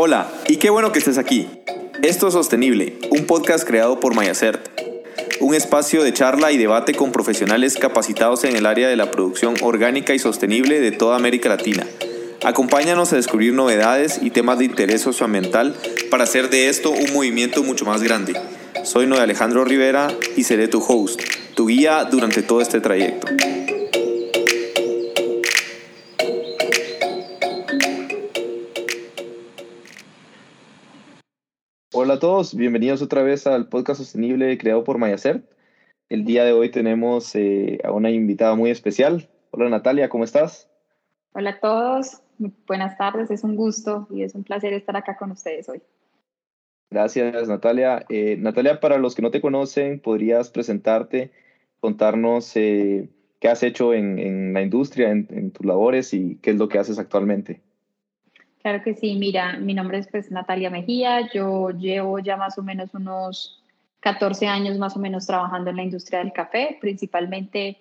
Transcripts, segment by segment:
Hola, y qué bueno que estés aquí. Esto es Sostenible, un podcast creado por Mayacert, un espacio de charla y debate con profesionales capacitados en el área de la producción orgánica y sostenible de toda América Latina. Acompáñanos a descubrir novedades y temas de interés socioambiental para hacer de esto un movimiento mucho más grande. Soy Noé Alejandro Rivera y seré tu host, tu guía durante todo este trayecto. A todos, bienvenidos otra vez al podcast sostenible creado por Mayacer. El día de hoy tenemos eh, a una invitada muy especial. Hola Natalia, ¿cómo estás? Hola a todos, buenas tardes, es un gusto y es un placer estar acá con ustedes hoy. Gracias Natalia. Eh, Natalia, para los que no te conocen, ¿podrías presentarte, contarnos eh, qué has hecho en, la industria, en tus labores y qué es lo que haces actualmente? Claro que sí, mira, mi nombre es pues Natalia Mejía, yo llevo ya más o menos unos 14 años más o menos trabajando en la industria del café, principalmente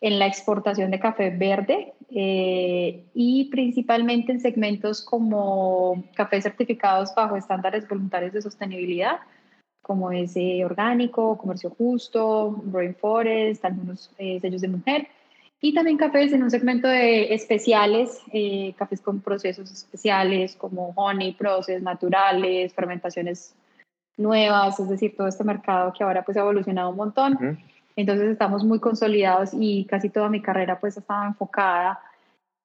en la exportación de café verde eh, y principalmente en segmentos como café certificados bajo estándares voluntarios de sostenibilidad, como ese orgánico, comercio justo, rainforest, algunos eh, sellos de mujer y también cafés en un segmento de especiales, eh, cafés con procesos especiales como honey, procesos naturales, fermentaciones nuevas, es decir, todo este mercado que ahora pues ha evolucionado un montón. Entonces estamos muy consolidados y casi toda mi carrera pues estaba enfocada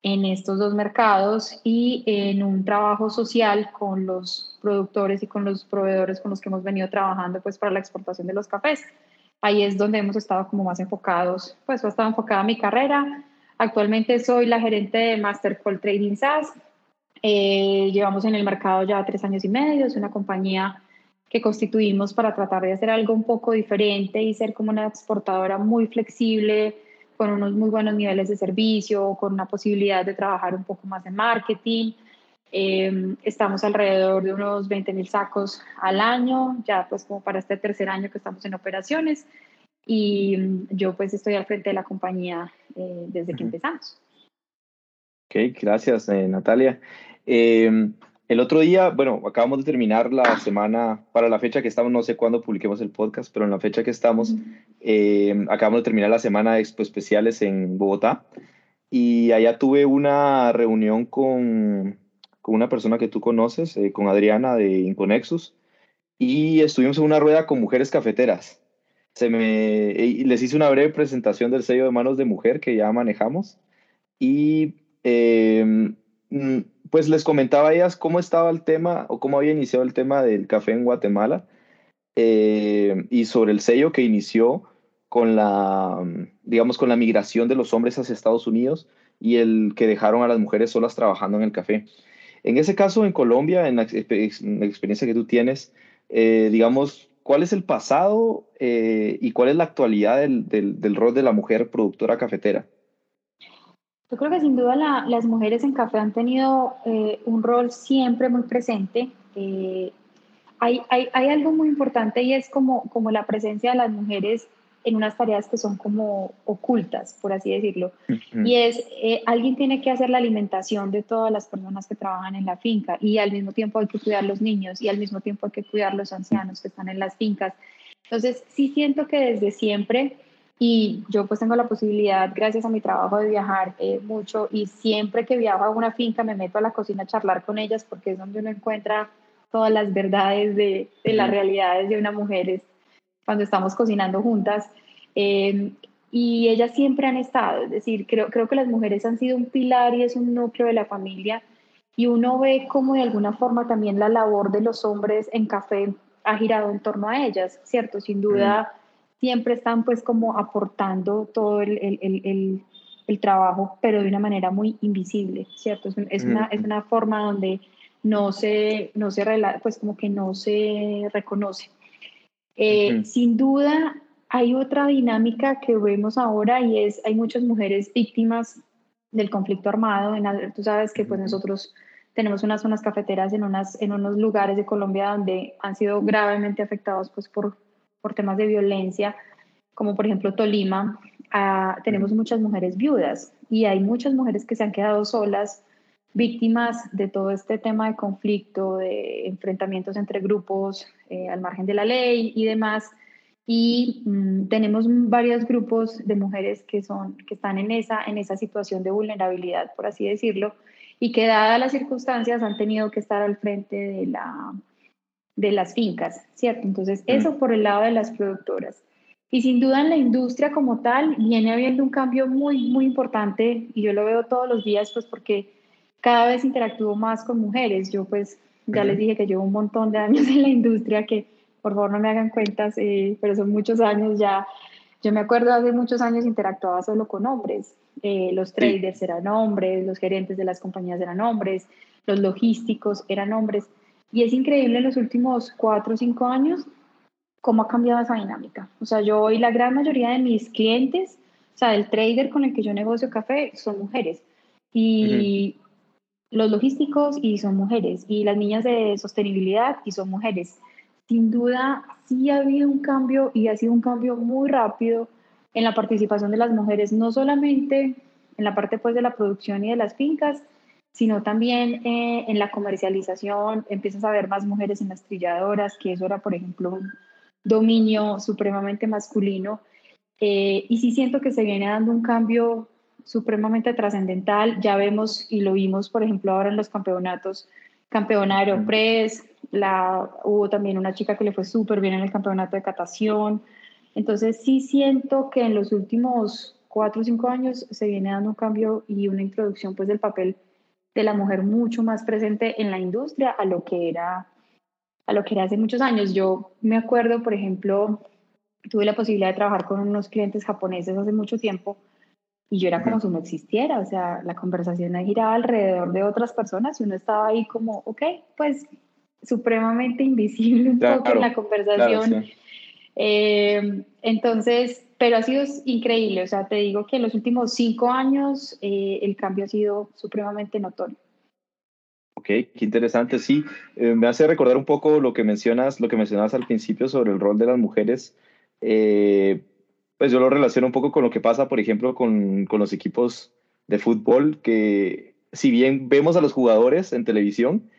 en estos dos mercados y en un trabajo social con los productores y con los proveedores con los que hemos venido trabajando pues para la exportación de los cafés ahí es donde hemos estado como más enfocados, pues he estado enfocada mi carrera. Actualmente soy la gerente de Master Call Trading SaaS. Eh, llevamos en el mercado ya tres años y medio, es una compañía que constituimos para tratar de hacer algo un poco diferente y ser como una exportadora muy flexible, con unos muy buenos niveles de servicio, con una posibilidad de trabajar un poco más en marketing. Em, estamos alrededor de unos 20 mil sacos al año, ya pues como para este tercer año que estamos en operaciones. Y mm, yo pues estoy al frente de la compañía eh, desde que empezamos. Ok, gracias eh, Natalia. Em, el otro día, bueno, acabamos de terminar la semana, para la fecha que estamos, no sé cuándo publiquemos el podcast, pero en la fecha que estamos, em, acabamos de terminar la semana de expo especiales en Bogotá. Y allá tuve una reunión con con una persona que tú conoces, eh, con Adriana de Inconexus, y estuvimos en una rueda con mujeres cafeteras. Se me, les hice una breve presentación del sello de manos de mujer que ya manejamos y em, mm, pues les comentaba a ellas cómo estaba el tema o cómo había iniciado el tema del café en Guatemala eh, y sobre el sello que inició con la, digamos, con la migración de los hombres hacia Estados Unidos y el que dejaron a las mujeres solas trabajando en el café. En ese caso, en Colombia, en la, experiencia que tú tienes, eh, digamos, ¿cuál es el pasado eh, y cuál es la actualidad del, rol de la mujer productora cafetera? Yo creo que sin duda las mujeres en café han tenido eh, un rol siempre muy presente. Hay, hay, hay, algo muy importante y es como, como la presencia de las mujeres en unas tareas que son como ocultas, por así decirlo. Y es, eh, alguien tiene que hacer la alimentación de todas las personas que trabajan en la finca y al mismo tiempo hay que cuidar los niños y al mismo tiempo hay que cuidar los ancianos que están en las fincas. Entonces, sí siento que desde siempre, y yo pues tengo la posibilidad, gracias a mi trabajo, de viajar eh, mucho y siempre que viajo a una finca me meto a la cocina a charlar con ellas porque es donde uno encuentra todas las verdades de, de las realidades de una mujer cuando estamos cocinando juntas. Eh, y ellas siempre han estado, es decir, creo, creo que las mujeres han sido un pilar y es un núcleo de la familia. Y uno ve cómo de alguna forma también la labor de los hombres en café ha girado en torno a ellas, ¿cierto? Sin duda, siempre están pues como aportando todo el, el, el, el, trabajo, pero de una manera muy invisible, ¿cierto? Es, es, una, es una forma donde no se, no se, pues como que no se reconoce. Eh, sin duda, hay otra dinámica que vemos ahora y es, hay muchas mujeres víctimas del conflicto armado. En, tú sabes que pues nosotros tenemos unas zonas cafeteras en, unas, en unos lugares de Colombia donde han sido gravemente afectados pues, por, por temas de violencia, como por ejemplo Tolima. Ah, tenemos muchas mujeres viudas y hay muchas mujeres que se han quedado solas víctimas de todo este tema de conflicto, de enfrentamientos entre grupos eh, al margen de la ley y demás. Y mm, tenemos varios grupos de mujeres que, son, que están en esa, en esa situación de vulnerabilidad, por así decirlo, y que dadas las circunstancias han tenido que estar al frente de, la, de las fincas, ¿cierto? Entonces, mm. eso por el lado de las productoras. Y sin duda en la industria como tal viene habiendo un cambio muy, muy importante y yo lo veo todos los días pues porque cada vez interactúo más con mujeres. Yo pues ya les dije que llevo un montón de años en la industria que por favor no me hagan cuentas, eh, pero son muchos años ya. Yo me acuerdo hace muchos años interactuaba solo con hombres. Eh, los traders eran hombres, los gerentes de las compañías eran hombres, los logísticos eran hombres. Y es increíble en los últimos cuatro o cinco años cómo ha cambiado esa dinámica. O sea, yo hoy la gran mayoría de mis clientes, o sea, el trader con el que yo negocio café, son mujeres. Y los logísticos y son mujeres. Y las niñas de sostenibilidad y son mujeres. Sin duda, sí ha habido un cambio y ha sido un cambio muy rápido en la participación de las mujeres, no solamente en la parte pues de la producción y de las fincas, sino también eh, en la comercialización. Empiezas a ver más mujeres en las trilladoras, que eso era, por ejemplo, dominio supremamente masculino. Eh, y sí siento que se viene dando un cambio supremamente trascendental. Ya vemos y lo vimos, por ejemplo, ahora en los campeonatos, campeona Aeropress, la, hubo también una chica que le fue súper bien en el campeonato de catación. Entonces sí siento que en los últimos cuatro o cinco años se viene dando un cambio y una introducción pues del papel de la mujer mucho más presente en la industria a lo que era a lo que era hace muchos años. Yo me acuerdo, por ejemplo, tuve la posibilidad de trabajar con unos clientes japoneses hace mucho tiempo y yo era como si no existiera, o sea, la conversación giraba alrededor de otras personas y uno estaba ahí como, ok, pues supremamente invisible un poco en la conversación. Eh, entonces, pero ha sido increíble, o sea, te digo que en los últimos cinco años eh, el cambio ha sido supremamente notorio. Ok, qué interesante. Sí, eh, me hace recordar un poco lo que mencionas, lo que mencionabas al principio sobre el rol de las mujeres. Eh, pues yo lo relaciono un poco con lo que pasa, por ejemplo, con, con, los equipos de fútbol, que si bien vemos a los jugadores en televisión,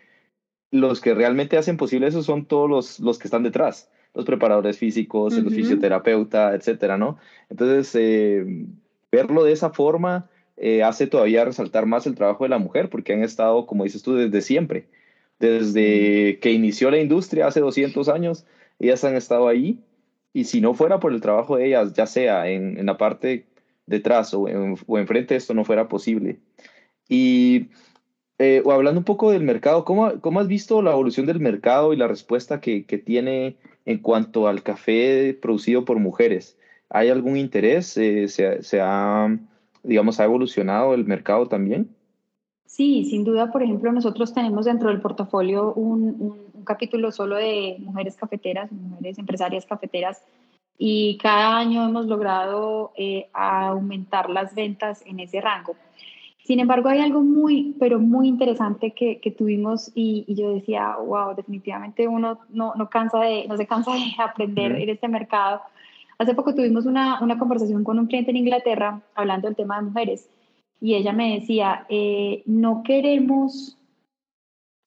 los que realmente hacen posible eso son todos los, los que están detrás, los preparadores físicos, los fisioterapeutas, etcétera, ¿no? Entonces, eh, verlo de esa forma eh, hace todavía resaltar más el trabajo de la mujer, porque han estado, como dices tú, desde siempre. Desde que inició la industria hace 200 años, ellas han estado ahí. Y si no fuera por el trabajo de ellas, ya sea en, en la parte detrás o, en, o enfrente, esto no fuera posible. Y eh, o hablando un poco del mercado, ¿cómo, ¿cómo, has visto la evolución del mercado y la respuesta que, que, tiene en cuanto al café producido por mujeres? ¿Hay algún interés? Eh, se, se, ha digamos, ha evolucionado el mercado también? Sí, sin duda, por ejemplo, nosotros tenemos dentro del portafolio un, un, capítulo solo de mujeres cafeteras, mujeres empresarias cafeteras, y cada año hemos logrado eh, aumentar las ventas en ese rango. Sin embargo, hay algo muy, pero muy interesante que, que tuvimos y, y, yo decía, wow, definitivamente uno no, no, cansa de, no se cansa de aprender en este mercado Hace poco tuvimos una, una, conversación con un cliente en Inglaterra hablando del tema de mujeres y ella me decía, eh, no queremos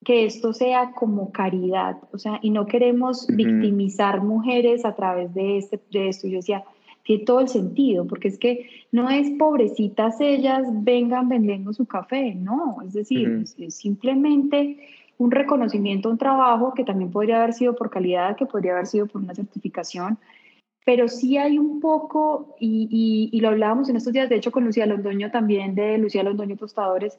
que esto sea como caridad, o sea, y no queremos victimizar mujeres a través de, este, de esto. Yo decía, tiene todo el sentido, porque es que no es pobrecitas ellas vengan vendiendo su café, no, es decir, es simplemente un reconocimiento, un trabajo que también podría haber sido por calidad, que podría haber sido por una certificación, pero sí hay un poco, y, y, lo hablábamos en estos días, de hecho con Lucía Londoño también, de Lucía Londoño Tostadores,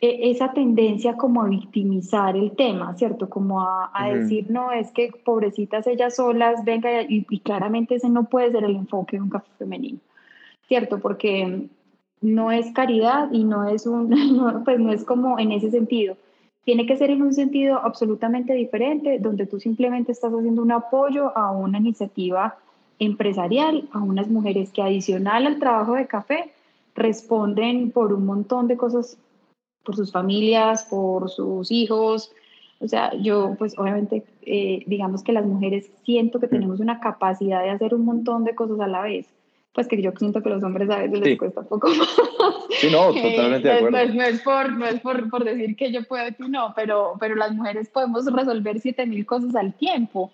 esa tendencia como a victimizar el tema, ¿cierto? Como a, a decir, no, es que pobrecitas ellas solas, venga, y, y, claramente ese no puede ser el enfoque de un café femenino, ¿cierto? Porque no es caridad y no es un, no, pues no es como en ese sentido. Tiene que ser en un sentido absolutamente diferente, donde tú simplemente estás haciendo un apoyo a una iniciativa empresarial a unas mujeres que adicional al trabajo de café responden por un montón de cosas, por sus familias, por sus hijos. O sea, yo pues obviamente eh, digamos que las mujeres siento que tenemos una capacidad de hacer un montón de cosas a la vez. pues que yo siento que los hombres a veces les cuesta un poco más. Sí, no, totalmente de acuerdo. No, es, por, no es por, por, decir que yo puedo y tú no, pero, pero las mujeres podemos resolver 7000 cosas al tiempo.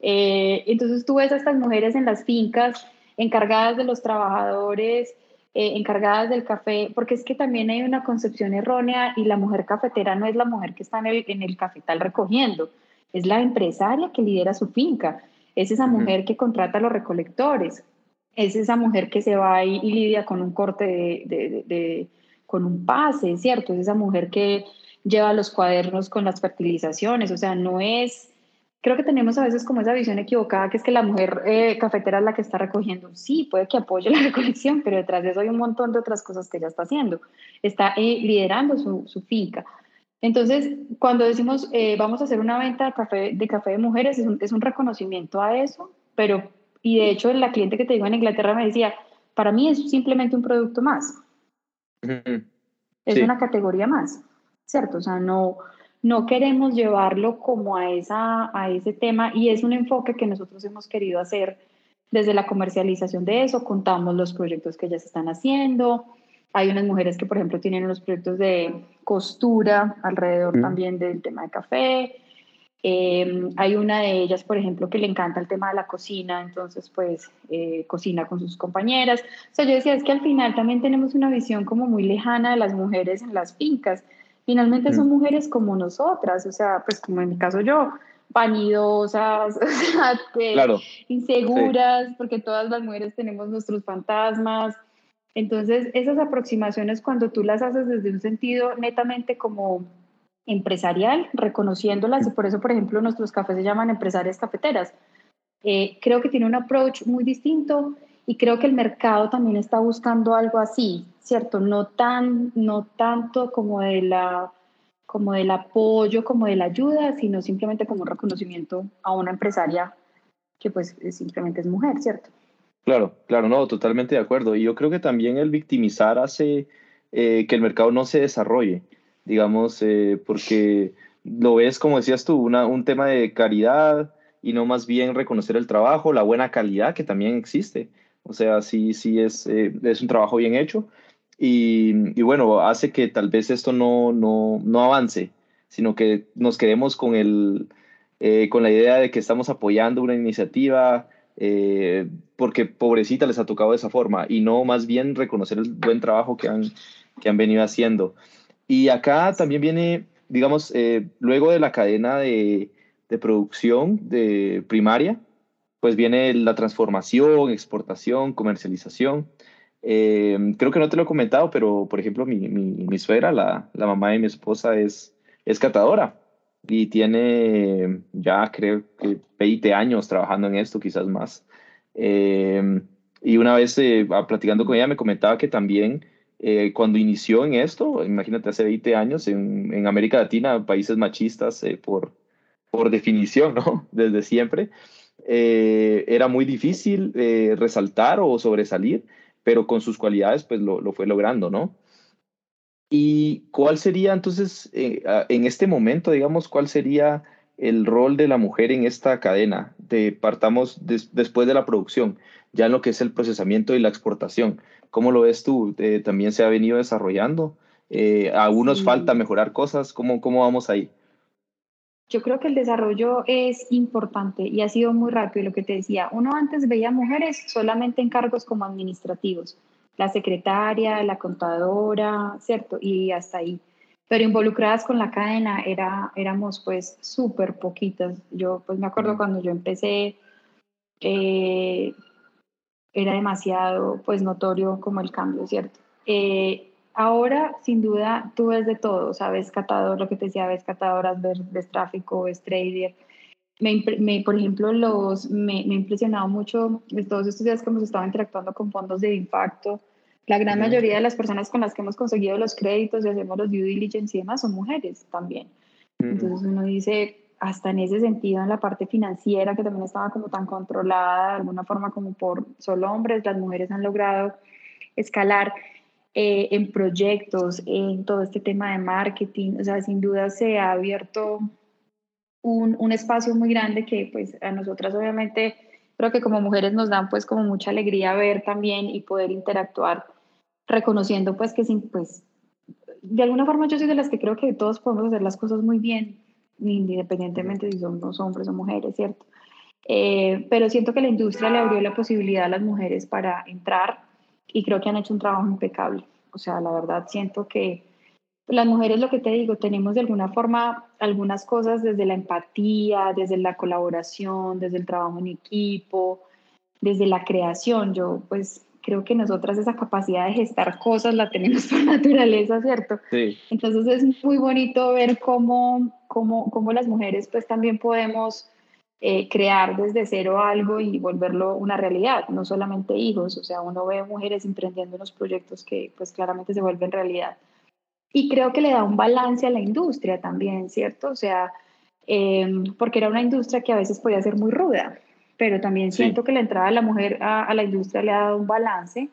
Eh, entonces tú ves a estas mujeres en las fincas encargadas de los trabajadores, eh, encargadas del café, porque es que también hay una concepción errónea y la mujer cafetera no es la mujer que está en el, en el cafetal recogiendo, es la empresaria que lidera su finca, es esa mujer que contrata a los recolectores, es esa mujer que se va y, y lidia con un corte de, de, con un pase, ¿cierto? Es esa mujer que lleva los cuadernos con las fertilizaciones, o sea, no es creo que tenemos a veces como esa visión equivocada que es que la mujer eh, cafetera es la que está recogiendo. Sí, puede que apoye la recolección, pero detrás de eso hay un montón de otras cosas que ella está haciendo. Está eh, liderando su, su, finca. Entonces, cuando decimos eh, vamos a hacer una venta de café de, café de mujeres, es un, es un, reconocimiento a eso, pero, y de hecho la cliente que te digo en Inglaterra me decía, para mí es simplemente un producto más. Es una categoría más, ¿cierto? O sea, no, no queremos llevarlo como a, esa, a ese tema y es un enfoque que nosotros hemos querido hacer desde la comercialización de eso, contamos los proyectos que ya se están haciendo. Hay unas mujeres que, por ejemplo, tienen unos proyectos de costura alrededor también del tema de café. Em, hay una de ellas, por ejemplo, que le encanta el tema de la cocina, entonces pues eh, cocina con sus compañeras. O sea, yo decía, es que al final también tenemos una visión como muy lejana de las mujeres en las fincas finalmente son mm. mujeres como nosotras, o sea, pues como en mi caso yo, vanidosas, inseguras, porque todas las mujeres tenemos nuestros fantasmas. Entonces, esas aproximaciones cuando tú las haces desde un sentido netamente como empresarial, reconociéndolas, y por eso, por ejemplo, nuestros cafés se llaman empresarias cafeteras. Eh, creo que tiene un approach muy distinto y creo que el mercado también está buscando algo así, ¿cierto? No, tan, no tanto como, de la, como del apoyo, como de la ayuda, sino simplemente como un reconocimiento a una empresaria que pues simplemente es mujer, ¿cierto? Claro, claro, no, totalmente de acuerdo. Y yo creo que también el victimizar hace eh, que el mercado no se desarrolle, digamos, eh, porque lo ves, como decías tú, una, un tema de caridad y no más bien reconocer el trabajo, la buena calidad que también existe. O sea, sí, sí es, eh, es un trabajo bien hecho y, bueno, hace que tal vez esto no, no, no avance, sino que nos quedemos con, el, eh, con la idea de que estamos apoyando una iniciativa eh, porque pobrecita les ha tocado de esa forma y no más bien reconocer el buen trabajo que han, que han venido haciendo. Y acá también viene, digamos, luego de la cadena de, de producción de primaria, pues viene la transformación, exportación, comercialización. Eh, creo que no te lo he comentado, pero por ejemplo, mi, mi, mi suegra, la, la, mamá de mi esposa, es, es catadora y tiene ya creo que 20 años trabajando en esto, quizás más. Eh, y una vez eh, platicando con ella me comentaba que también cuando inició en esto, imagínate hace 20 años, en, en América Latina, países machistas por, por definición, ¿no? Desde siempre. Eh, era muy difícil eh, resaltar o sobresalir, pero con sus cualidades pues lo, lo, fue logrando, ¿no? ¿Y cuál sería entonces, eh, en este momento, digamos, cuál sería el rol de la mujer en esta cadena? De, partamos después de la producción, ya en lo que es el procesamiento y la exportación. ¿Cómo lo ves tú? ¿También se ha venido desarrollando? ¿A algunos falta mejorar cosas? ¿Cómo, ¿Cómo vamos ahí? Yo creo que el desarrollo es importante y ha sido muy rápido. Lo que te decía, uno antes veía mujeres solamente en cargos como administrativos, la secretaria, la contadora, ¿cierto? Y hasta ahí. Pero involucradas con la cadena era, éramos pues súper poquitas. Yo pues me acuerdo cuando yo empecé, eh, era demasiado pues notorio como el cambio, ¿cierto? Eh, Ahora, sin duda, tú ves de todo, sabes catador, lo que te decía, ves catadoras, ves, tráfico, ves trader. Me, por ejemplo, los, me, me ha impresionado mucho todos estos días que hemos estado interactuando con fondos de impacto. La gran mayoría de las personas con las que hemos conseguido los créditos y hacemos los due diligence y demás son mujeres también. Entonces uno dice, hasta en ese sentido, en la parte financiera, que también estaba como tan controlada de alguna forma como por solo hombres, las mujeres han logrado escalar. Eh, en proyectos, en todo este tema de marketing. O sea, sin duda se ha abierto un, un espacio muy grande que pues a nosotras obviamente creo que como mujeres nos dan pues como mucha alegría ver también y poder interactuar, reconociendo pues que sin, pues, de alguna forma yo soy de las que creo que todos podemos hacer las cosas muy bien, independientemente si somos hombres o mujeres, ¿cierto? Eh, pero siento que la industria le abrió la posibilidad a las mujeres para entrar y creo que han hecho un trabajo impecable. O sea, la verdad siento que las mujeres, lo que te digo, tenemos de alguna forma algunas cosas desde la empatía, desde la colaboración, desde el trabajo en equipo, desde la creación. Yo pues creo que nosotras esa capacidad de gestar cosas la tenemos por naturaleza, ¿cierto? Sí. Entonces es muy bonito ver cómo, cómo, cómo las mujeres pues también podemos eh, crear desde cero algo y volverlo una realidad, no solamente hijos, o sea, uno ve mujeres emprendiendo unos proyectos que pues claramente se vuelven realidad. Y creo que le da un balance a la industria también, ¿cierto? O sea, em, porque era una industria que a veces podía ser muy ruda, pero también siento que la entrada de la mujer a, la industria le ha dado un balance,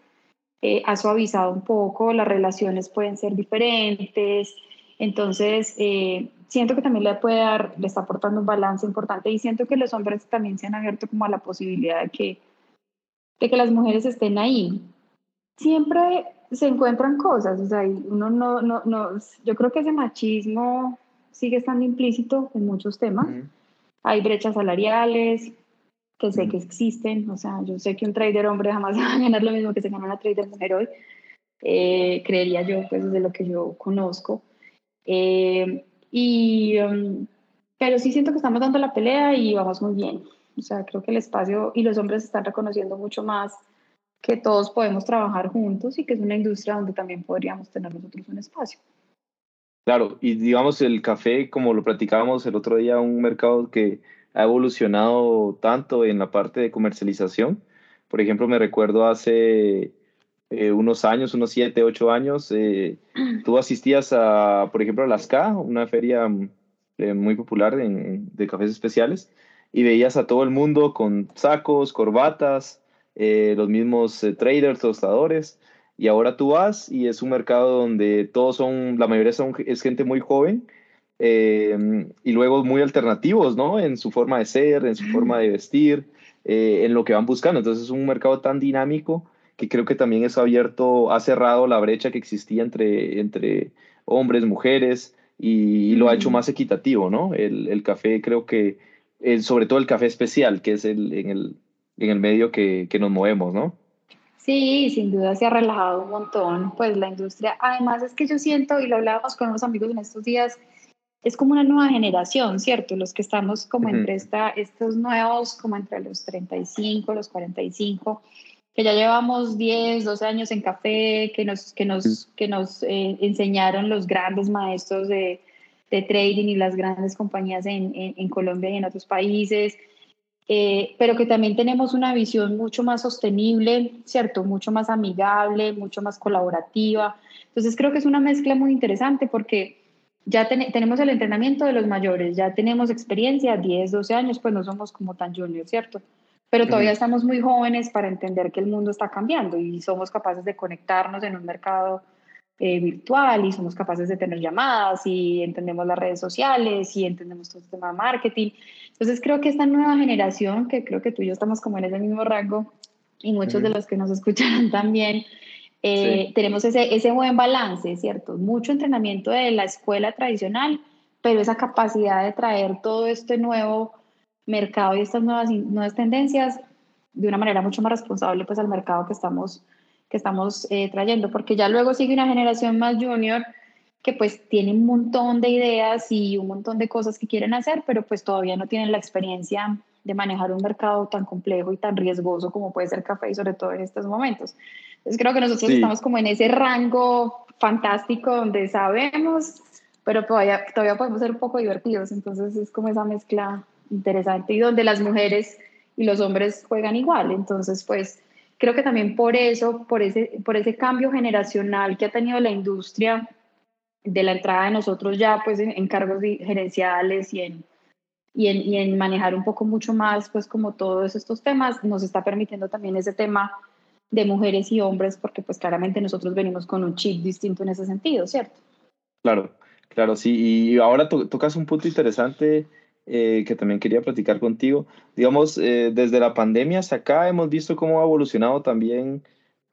eh, ha suavizado un poco, las relaciones pueden ser diferentes, entonces eh, siento que también le puede dar, le está aportando un balance importante y siento que los hombres también se han abierto como a la posibilidad de que, de que las mujeres estén ahí. Siempre se encuentran cosas, o sea, uno no, no, no, yo creo que ese machismo sigue estando implícito en muchos temas. Hay brechas salariales que sé que existen, o sea, yo sé que un trader hombre jamás va a ganar lo mismo que se gana una trader mujer hoy, eh, creería yo, pues desde lo que yo conozco. Eh, y, um, pero sí siento que estamos dando la pelea y vamos muy bien. O sea, creo que el espacio y los hombres están reconociendo mucho más que todos podemos trabajar juntos y que es una industria donde también podríamos tener nosotros un espacio. Claro, y digamos el café, como lo platicábamos el otro día, un mercado que ha evolucionado tanto en la parte de comercialización. Por ejemplo, me recuerdo hace eh, unos años, unos siete, ocho años, eh, tú asistías a, por ejemplo, a las K, una feria eh, muy popular de cafés especiales, y veías a todo el mundo con sacos, corbatas, eh, los mismos traders, tostadores, y ahora tú vas y es un mercado donde todos son, la mayoría son, es gente muy joven y luego muy alternativos, ¿no? En su forma de ser, en su forma de vestir, en lo que van buscando. Entonces es un mercado tan dinámico que creo que también es abierto, ha cerrado la brecha que existía entre, entre hombres, mujeres y, lo ha hecho más equitativo, ¿no? El, el café creo que, sobre todo el café especial, que es el, en el, en el medio que, que nos movemos, ¿no? Sí, sin duda se ha relajado un montón, pues la industria, además es que yo siento, y lo hablábamos con unos amigos en estos días, es como una nueva generación, ¿cierto? Los que estamos como entre esta, estos nuevos, como entre los 35, los 45, que ya llevamos 10, 12 años en café, que nos, que nos, que nos eh, enseñaron los grandes maestros de, de, trading y las grandes compañías en, en Colombia y en otros países, eh, pero que también tenemos una visión mucho más sostenible, ¿cierto? Mucho más amigable, mucho más colaborativa. Entonces creo que es una mezcla muy interesante porque ya tenemos el entrenamiento de los mayores, ya tenemos experiencia, 10, 12 años, pues no somos como tan juniors, ¿cierto? Pero todavía estamos muy jóvenes para entender que el mundo está cambiando y somos capaces de conectarnos en un mercado eh, virtual y somos capaces de tener llamadas y entendemos las redes sociales y entendemos todo el tema de marketing. Entonces creo que esta nueva generación, que creo que tú y yo estamos como en ese mismo rango y muchos de los que nos escuchan también, eh, tenemos ese, ese buen balance, ¿cierto? Mucho entrenamiento de la escuela tradicional, pero esa capacidad de traer todo este nuevo mercado y estas nuevas, nuevas tendencias de una manera mucho más responsable pues al mercado que estamos que estamos eh, trayendo, porque ya luego sigue una generación más junior que pues tiene un montón de ideas y un montón de cosas que quieren hacer, pero pues todavía no tienen la experiencia de manejar un mercado tan complejo y tan riesgoso como puede ser café y sobre todo en estos momentos. Entonces creo que nosotros estamos como en ese rango fantástico donde sabemos, pero todavía, todavía podemos ser un poco divertidos, entonces es como esa mezcla interesante y donde las mujeres y los hombres juegan igual, entonces pues creo que también por eso, por ese, por ese cambio generacional que ha tenido la industria de la entrada de nosotros ya pues en, cargos gerenciales y en, y en, y en, manejar un poco mucho más pues como todos estos temas, nos está permitiendo también ese tema de mujeres y hombres porque pues claramente nosotros venimos con un chip distinto en ese sentido, ¿cierto? Claro, claro, sí. Y ahora tocas un punto interesante eh, que también quería platicar contigo. Digamos, eh, desde la pandemia hasta acá hemos visto cómo ha evolucionado también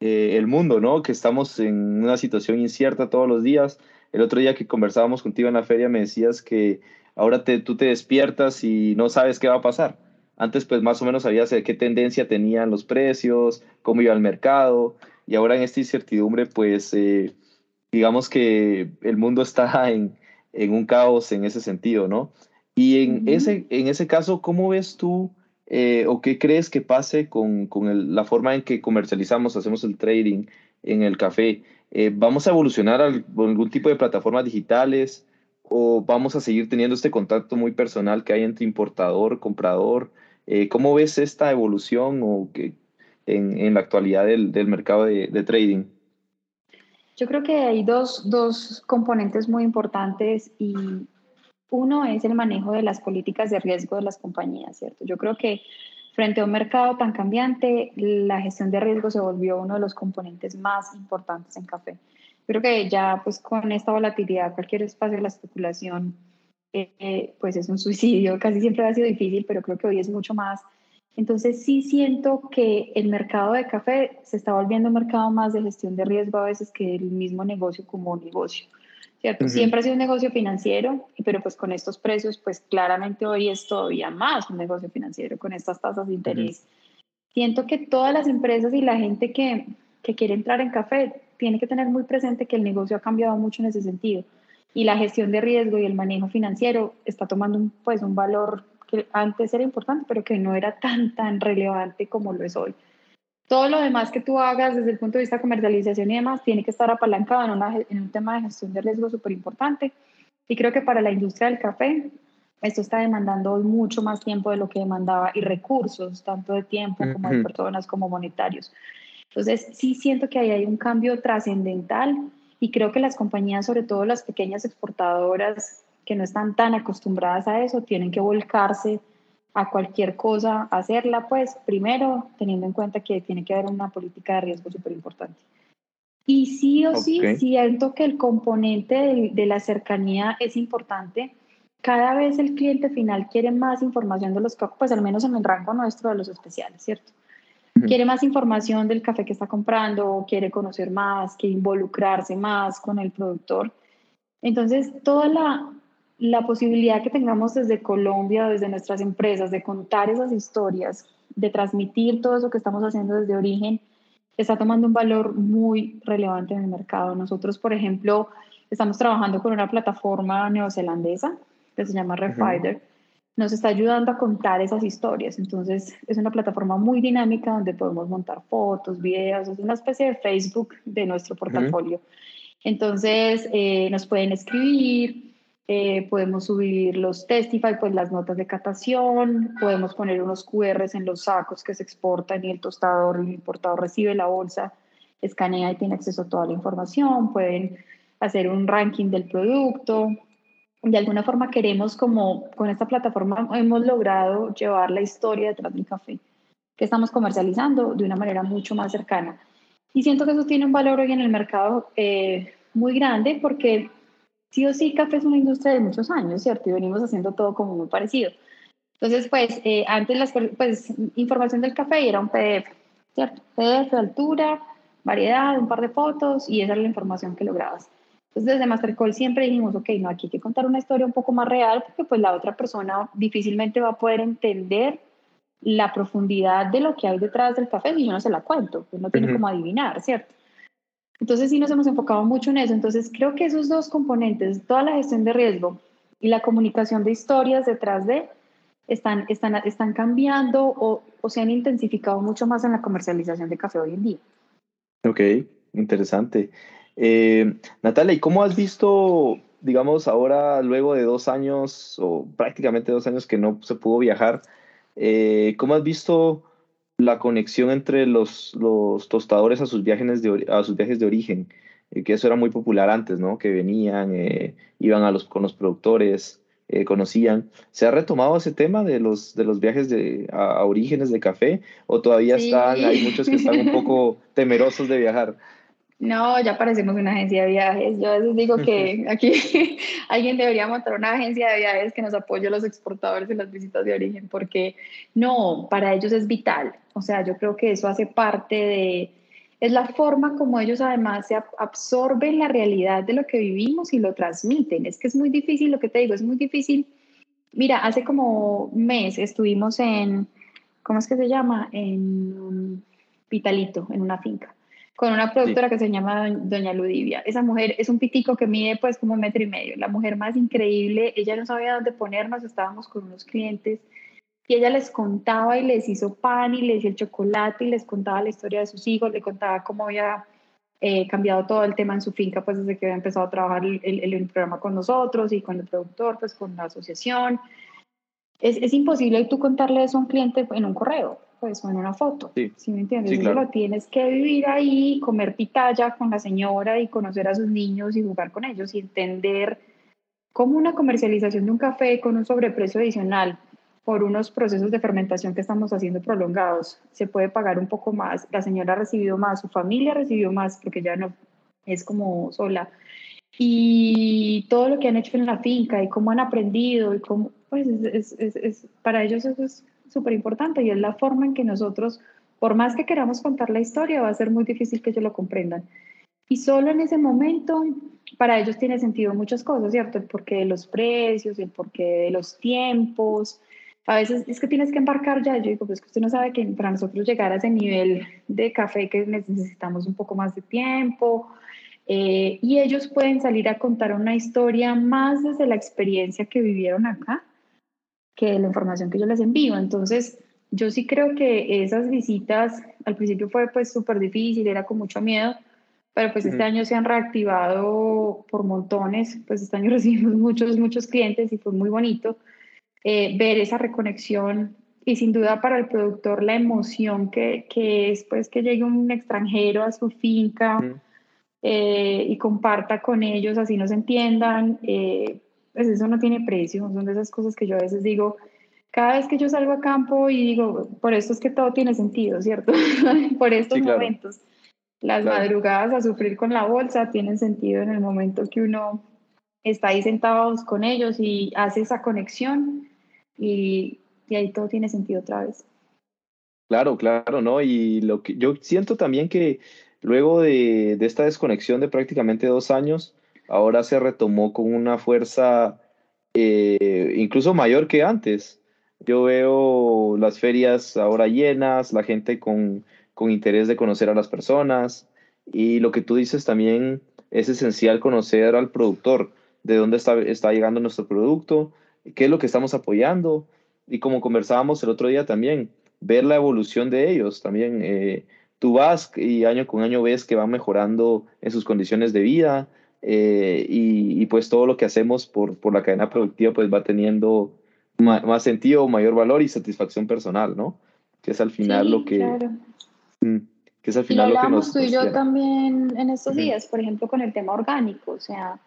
eh, el mundo, ¿no? Que estamos en una situación incierta todos los días. El otro día que conversábamos contigo en la feria me decías que ahora te, tú te despiertas y no sabes qué va a pasar. Antes pues más o menos sabías qué tendencia tenían los precios, cómo iba el mercado y ahora en esta incertidumbre pues digamos que el mundo está en, en un caos en ese sentido, ¿no? Y en, ese, en ese caso, ¿cómo ves tú eh, o qué crees que pase con, con la forma en que comercializamos, hacemos el trading en el café? Eh, ¿Vamos a evolucionar a algún tipo de plataformas digitales o vamos a seguir teniendo este contacto muy personal que hay entre importador, comprador? Eh, ¿Cómo ves esta evolución o que, en, en la actualidad del, del mercado de, de, trading? Yo creo que hay dos, dos componentes muy importantes y uno es el manejo de las políticas de riesgo de las compañías, ¿cierto? Yo creo que frente a un mercado tan cambiante, la gestión de riesgo se volvió uno de los componentes más importantes en café. Creo que ya pues con esta volatilidad, cualquier espacio de la especulación, eh, pues es un suicidio, casi siempre ha sido difícil, pero creo que hoy es mucho más. Entonces sí siento que el mercado de café se está volviendo un mercado más de gestión de riesgo a veces que el mismo negocio como negocio. Siempre ha sido un negocio financiero, pero pues con estos precios, pues claramente hoy es todavía más un negocio financiero con estas tasas de interés. Siento que todas las empresas y la gente que, que quiere entrar en café tiene que tener muy presente que el negocio ha cambiado mucho en ese sentido. Y la gestión de riesgo y el manejo financiero está tomando un, pues un valor que antes era importante, pero que no era tan, tan relevante como lo es hoy todo lo demás que tú hagas desde el punto de vista de comercialización y demás tiene que estar apalancado en, en un tema de gestión de riesgo súper importante. Y creo que para la industria del café, esto está demandando hoy mucho más tiempo de lo que demandaba y recursos, tanto de tiempo como de personas como monetarios. Entonces, sí siento que ahí hay un cambio trascendental y creo que las compañías, sobre todo las pequeñas exportadoras que no están tan acostumbradas a eso, tienen que volcarse a cualquier cosa, hacerla, pues primero teniendo en cuenta que tiene que haber una política de riesgo súper importante. Y sí o sí, siento que el componente de, la cercanía es importante. Cada vez el cliente final quiere más información de los pues al menos en el rango nuestro de los especiales, ¿cierto? Quiere más información del café que está comprando, quiere conocer más, quiere involucrarse más con el productor. Entonces, toda la, la posibilidad que tengamos desde Colombia, desde nuestras empresas, de contar esas historias, de transmitir todo eso que estamos haciendo desde origen, está tomando un valor muy relevante en el mercado. Nosotros, por ejemplo, estamos trabajando con una plataforma neozelandesa que se llama Refider. Nos está ayudando a contar esas historias. Entonces, es una plataforma muy dinámica donde podemos montar fotos, videos, es una especie de Facebook de nuestro portafolio. Entonces, eh, nos pueden escribir, eh, podemos subir los Testify, pues las notas de catación, podemos poner unos QRs en los sacos que se exportan y el tostador, el importador recibe la bolsa, escanea y tiene acceso a toda la información, pueden hacer un ranking del producto. De alguna forma queremos como con esta plataforma hemos logrado llevar la historia detrás del café que estamos comercializando de una manera mucho más cercana. Y siento que eso tiene un valor hoy en el mercado eh, muy grande porque sí o sí, café es una industria de muchos años, ¿cierto? Y venimos haciendo todo como muy parecido. Entonces, pues, eh, antes las pues, información del café era un PDF, ¿cierto? PDF, altura, variedad, un par de fotos y esa era la información que lograbas. Entonces, desde Mastercall siempre dijimos, ok, no, aquí hay que contar una historia un poco más real porque pues la otra persona difícilmente va a poder entender la profundidad de lo que hay detrás del café si yo no se la cuento, pues no tiene como adivinar, ¿cierto? Entonces sí nos hemos enfocado mucho en eso. Entonces creo que esos dos componentes, toda la gestión de riesgo y la comunicación de historias detrás de, están, están, están cambiando o, o se han intensificado mucho más en la comercialización de café hoy en día. Ok, interesante. Eh, Natalia, ¿y cómo has visto, digamos, ahora luego de dos años o prácticamente dos años que no se pudo viajar, eh, cómo has visto la conexión entre los, los tostadores a sus, viajes de, a sus viajes de origen, eh, que eso era muy popular antes, ¿no? Que venían, eh, iban a los, con los productores, eh, conocían. ¿Se ha retomado ese tema de los, de los viajes de, a, orígenes de café o todavía están, hay muchos que están un poco temerosos de viajar? No, ya parecemos una agencia de viajes. Yo a veces digo que aquí alguien debería montar una agencia de viajes que nos apoye a los exportadores en las visitas de origen, porque no, para ellos es vital. O sea, yo creo que eso hace parte de, es la forma como ellos además se absorben la realidad de lo que vivimos y lo transmiten. Es que es muy difícil, lo que te digo, es muy difícil. Mira, hace como un mes estuvimos en, ¿cómo es que se llama? En Vitalito, en una finca con una productora que se llama Doña Ludivia. Esa mujer es un pitico que mide pues como un metro y medio, la mujer más increíble, ella no sabía dónde ponernos, estábamos con unos clientes y ella les contaba y les hizo pan y les hizo el chocolate y les contaba la historia de sus hijos, le contaba cómo había eh, cambiado todo el tema en su finca pues desde que había empezado a trabajar el, el, programa con nosotros y con el productor, pues con la asociación. Es, es imposible tú contarle eso a un cliente en un correo pues, o en una foto. Sí, me entiendes? Sí, lo tienes que vivir ahí, comer pitaya con la señora y conocer a sus niños y jugar con ellos y entender cómo una comercialización de un café con un sobreprecio adicional por unos procesos de fermentación que estamos haciendo prolongados, se puede pagar un poco más. La señora ha recibido más, su familia ha recibido más porque ya no es como sola. Y todo lo que han hecho en la finca y cómo han aprendido y cómo, pues es, es, es, para ellos eso es súper importante y es la forma en que nosotros, por más que queramos contar la historia, va a ser muy difícil que ellos lo comprendan. Y solo en ese momento, para ellos tiene sentido muchas cosas, ¿cierto? El porqué de los precios, el porqué de los tiempos. A veces es que tienes que embarcar ya. Yo digo, pues que usted no sabe que para nosotros llegar a ese nivel de café que necesitamos un poco más de tiempo. Eh, y ellos pueden salir a contar una historia más desde la experiencia que vivieron acá que la información que yo les envío. Entonces, yo sí creo que esas visitas al principio fue pues súper difícil, era con mucho miedo, pero pues este año se han reactivado por montones, pues este año recibimos muchos, muchos clientes y fue muy bonito eh, ver esa reconexión y sin duda para el productor la emoción que, que es pues que llegue un extranjero a su finca eh, y comparta con ellos, así nos entiendan. Eh, pues eso no tiene precio, son de esas cosas que yo a veces digo, cada vez que yo salgo a campo y digo, por esto es que todo tiene sentido, ¿cierto? por estos momentos. Las madrugadas a sufrir con la bolsa tienen sentido en el momento que uno está ahí sentados con ellos y hace esa conexión y, y ahí todo tiene sentido otra vez. Claro, claro, ¿no? Y lo que yo siento también que luego de, de esta desconexión de prácticamente dos años, ahora se retomó con una fuerza eh, incluso mayor que antes. Yo veo las ferias ahora llenas, la gente con, con interés de conocer a las personas y lo que tú dices también es esencial conocer al productor, de dónde está, está llegando nuestro producto, qué es lo que estamos apoyando y como conversábamos el otro día también, ver la evolución de ellos también. Eh, tú vas y año con año ves que van mejorando en sus condiciones de vida, eh, y, pues todo lo que hacemos por, por la cadena productiva pues va teniendo más, sentido, mayor valor y satisfacción personal, ¿no? Que es al final lo que... Mm, que es al final lo, lo que nos... tú y yo también en estos días, por ejemplo, con el tema orgánico, o sea,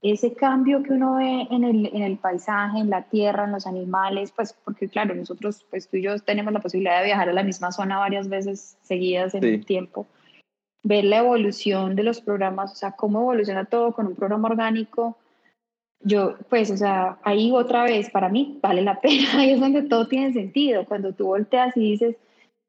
ese cambio que uno ve en el, en el paisaje, en la tierra, en los animales, pues porque claro, nosotros, pues tú y yo tenemos la posibilidad de viajar a la misma zona varias veces seguidas en el tiempo ver la evolución de los programas, o sea, cómo evoluciona todo con un programa orgánico. Yo, pues, o sea, ahí otra vez, para mí vale la pena, ahí es donde todo tiene sentido. Cuando tú volteas y dices,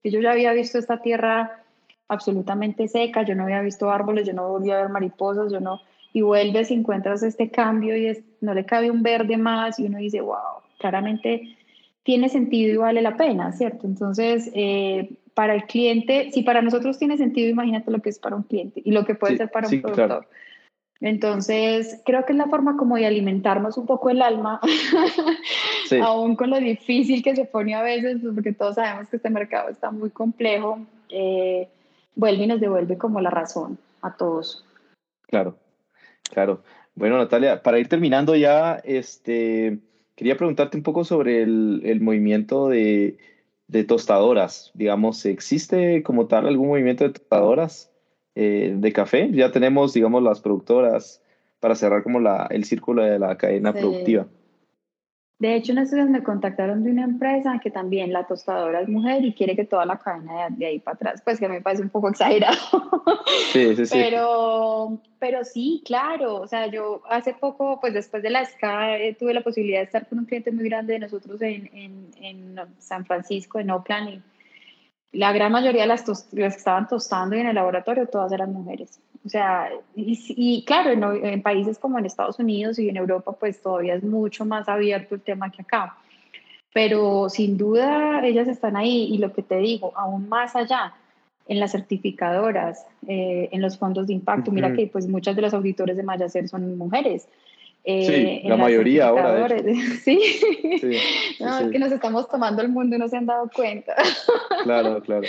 que yo ya había visto esta tierra absolutamente seca, yo no había visto árboles, yo no volvía a ver mariposas, yo no, y vuelves y encuentras este cambio y es, no le cabe un verde más y uno dice, wow, claramente tiene sentido y vale la pena, ¿cierto? Entonces, eh, para el cliente, si para nosotros tiene sentido, imagínate lo que es para un cliente y lo que puede ser para un productor. Entonces, creo que es la forma como de alimentarnos un poco el alma, aún con lo difícil que se pone a veces, pues, porque todos sabemos que este mercado está muy complejo, eh, vuelve y nos devuelve como la razón a todos. Claro, claro. Bueno, Natalia, para ir terminando ya, este, quería preguntarte un poco sobre el, el movimiento de, de tostadoras, digamos, ¿existe como tal algún movimiento de tostadoras eh, de café? Ya tenemos, digamos, las productoras para cerrar como la, el círculo de la cadena productiva. De hecho, en estos días me contactaron de una empresa que también la tostadora es mujer y quiere que toda la cadena de, ahí para atrás, pues que me parece un poco exagerado. Sí, sí, sí. Pero, pero sí, claro, o sea, yo hace poco, pues después de la SCA, eh, tuve la posibilidad de estar con un cliente muy grande de nosotros en, en, en San Francisco, en Oakland, la gran mayoría de las, que estaban tostando en el laboratorio, todas eran mujeres. O sea, y, claro, en, países como en Estados Unidos y en Europa, pues todavía es mucho más abierto el tema que acá. Pero sin duda ellas están ahí y lo que te digo, aún más allá, en las certificadoras, eh, en los fondos de impacto, mira que pues muchas de las auditores de Mayacer son mujeres. Eh, sí, la mayoría ahora. Sí, sí, no, es que nos estamos tomando el mundo y no se han dado cuenta. Claro, claro.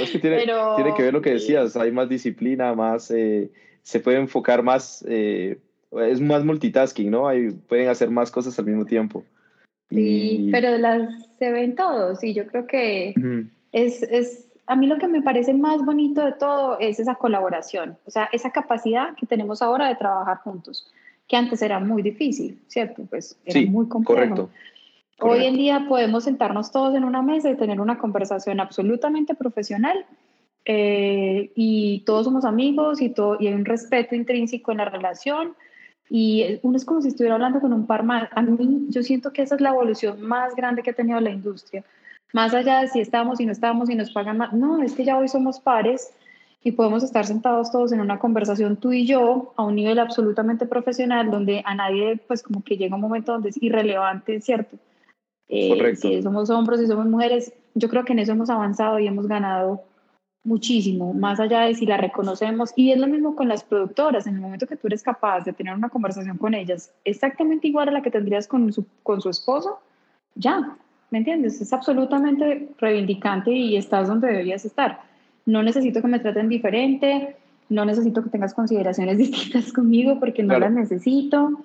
Es que tiene, tiene que ver lo que decías, hay más disciplina, más, eh, se puede enfocar más, eh, es más multitasking, ¿no? Hay, pueden hacer más cosas al mismo tiempo. Sí, pero las se ven todos y yo creo que es, es, a mí lo que me parece más bonito de todo es esa colaboración, o sea, esa capacidad que tenemos ahora de trabajar juntos que antes era muy difícil, ¿cierto? Pues era muy complejo. Correcto. Hoy en día podemos sentarnos todos en una mesa y tener una conversación absolutamente profesional eh, y todos somos amigos y, todo, y hay un respeto intrínseco en la relación y uno es como si estuviera hablando con un par más. A mí yo siento que esa es la evolución más grande que ha tenido la industria. Más allá de si estamos y no estamos y nos pagan más. No, es que ya hoy somos pares y podemos estar sentados todos en una conversación tú y yo a un nivel absolutamente profesional donde a nadie pues como que llega un momento donde es irrelevante, ¿cierto? Eh, si somos hombres y somos mujeres, yo creo que en eso hemos avanzado y hemos ganado muchísimo, más allá de si la reconocemos. Y es lo mismo con las productoras, en el momento que tú eres capaz de tener una conversación con ellas, exactamente igual a la que tendrías con su, con su esposo, ya, ¿me entiendes? Es absolutamente reivindicante y estás donde deberías estar no necesito que me traten diferente, no necesito que tengas consideraciones distintas conmigo porque no las necesito.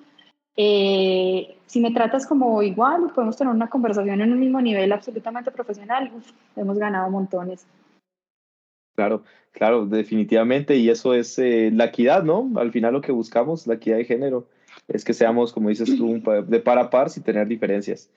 Eh, si me tratas como igual, podemos tener una conversación en un mismo nivel absolutamente profesional, hemos ganado montones. Claro, claro, definitivamente, y eso es eh, la equidad, ¿no? Al final lo que buscamos, la equidad de género, es que seamos, como dices tú, de par a par sin tener diferencias.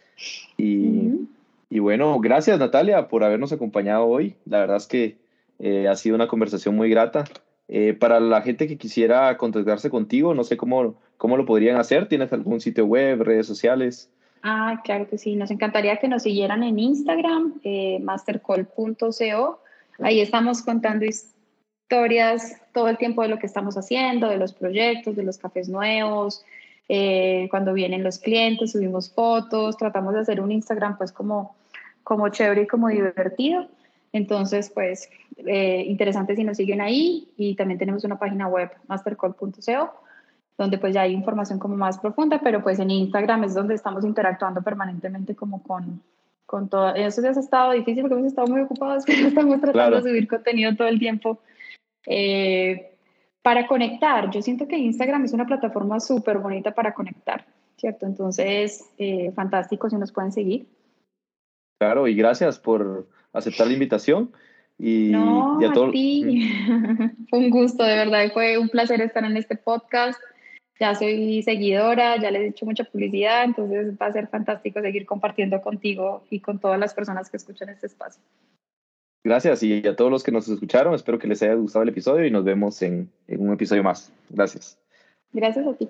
Y, y bueno, gracias Natalia por habernos acompañado hoy. La verdad es que eh, ha sido una conversación muy grata. Eh, para la gente que quisiera contactarse contigo, no sé cómo, cómo lo podrían hacer. ¿Tienes algún sitio web, redes sociales? Ah, claro que sí. Nos encantaría que nos siguieran en Instagram, eh, mastercall.co. Ahí estamos contando historias todo el tiempo de lo que estamos haciendo, de los proyectos, de los cafés nuevos. cuando vienen los clientes, subimos fotos, tratamos de hacer un Instagram pues como, como chévere y como divertido. Entonces, pues, eh, interesante si nos siguen ahí y también tenemos una página web, mastercall.co, donde pues ya hay información como más profunda, pero pues en Instagram es donde estamos interactuando permanentemente como con, con todo. Eso ya ha estado difícil porque hemos estado muy ocupados, pero estamos tratando de subir contenido todo el tiempo. Eh, para conectar, yo siento que Instagram es una plataforma súper bonita para conectar, ¿cierto? Entonces, eh, fantástico si nos pueden seguir. Claro, y gracias por aceptar la invitación. Y, no, a, ti. fue un gusto, de verdad. Fue un placer estar en este podcast. Ya soy seguidora, ya les he dicho mucha publicidad, entonces va a ser fantástico seguir compartiendo contigo y con todas las personas que escuchan este espacio. Gracias y a todos los que nos escucharon, espero que les haya gustado el episodio y nos vemos en, en un episodio más. Gracias. Gracias a ti.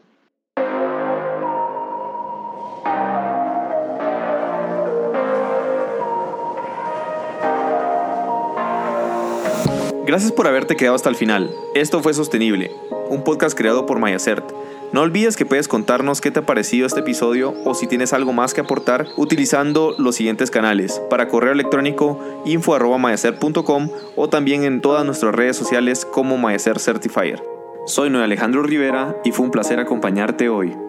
Gracias por haberte quedado hasta el final. Esto fue Sostenible, un podcast creado por Mayacert. No olvides que puedes contarnos qué te ha parecido este episodio o si tienes algo más que aportar utilizando los siguientes canales. Para correo electrónico info.mayacert.com o también en todas nuestras redes sociales como Mayacert Certifier. Soy Noé Alejandro Rivera y fue un placer acompañarte hoy.